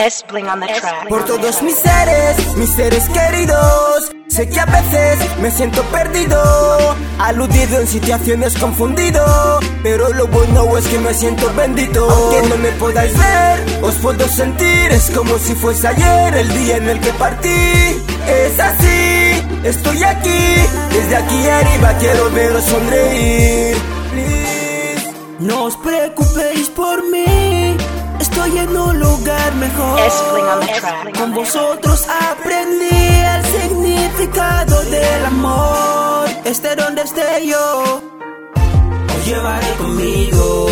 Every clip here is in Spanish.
S Bling on the track. Por todos mis seres, mis seres queridos. Sé que a veces me siento perdido, aludido en situaciones confundido. Pero lo bueno es que me siento bendito. Aunque no me podáis ver, os puedo sentir. Es como si fuese ayer el día en el que partí. Es así, estoy aquí. Desde aquí arriba quiero veros sonreír. Please. No os preocupéis por mí, estoy en Con vosotros aprendí el significado del amor. Esté donde esté yo, os llevaré conmigo.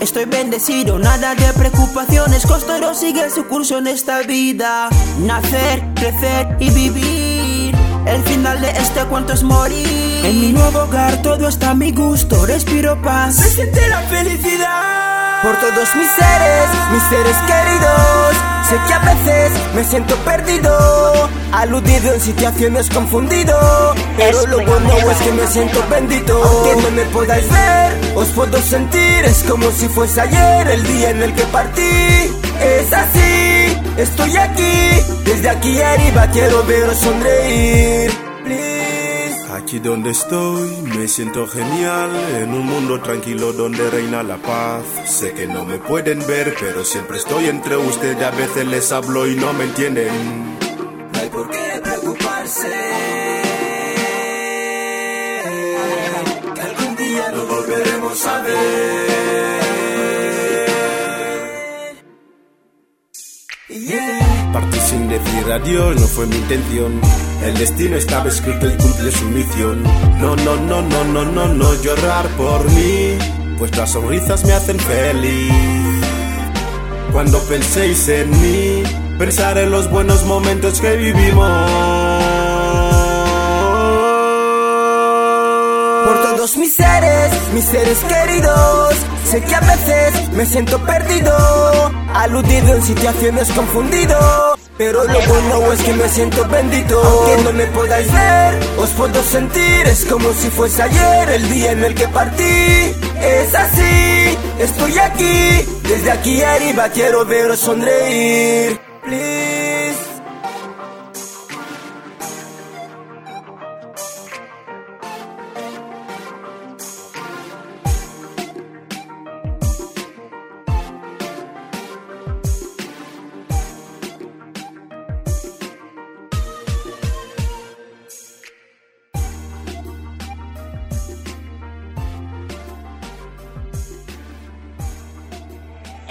Estoy bendecido, nada de preocupaciones. Costero sigue su curso en esta vida. Nacer, crecer y vivir. El final de este cuento es morir. En mi nuevo hogar todo está a mi gusto. Respiro paz. Se siente la felicidad. Por todos mis seres, mis seres queridos. Sé que a veces me siento perdido, aludido en situaciones confundido. Pero lo bueno es que me siento bendito. Aunque no me podáis ver, os puedo sentir. Es como si fuese ayer el día en el que partí. Es así, estoy aquí. Desde aquí arriba quiero veros sonreír. Aquí donde estoy me siento genial, en un mundo tranquilo donde reina la paz. Sé que no me pueden ver, pero siempre estoy entre ustedes, a veces les hablo y no me entienden. No hay por qué preocuparse. Que algún día Nos volveremos a ver. Partí sin decir adiós, no fue mi intención. El destino estaba escrito y cumplió su misión. No, no, no, no, no, no, no llorar por mí, las sonrisas me hacen feliz. Cuando penséis en mí, pensar en los buenos momentos que vivimos. Por todos mis seres, mis seres queridos. Sé que a veces me siento perdido, aludido en situaciones confundido. Pero lo bueno es que me siento bendito. Aunque no me podáis ver, os puedo sentir. Es como si fuese ayer el día en el que partí. Es así, estoy aquí. Desde aquí arriba quiero veros sonreír. Please.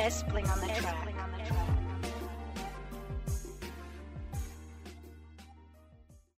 S Bling on the track.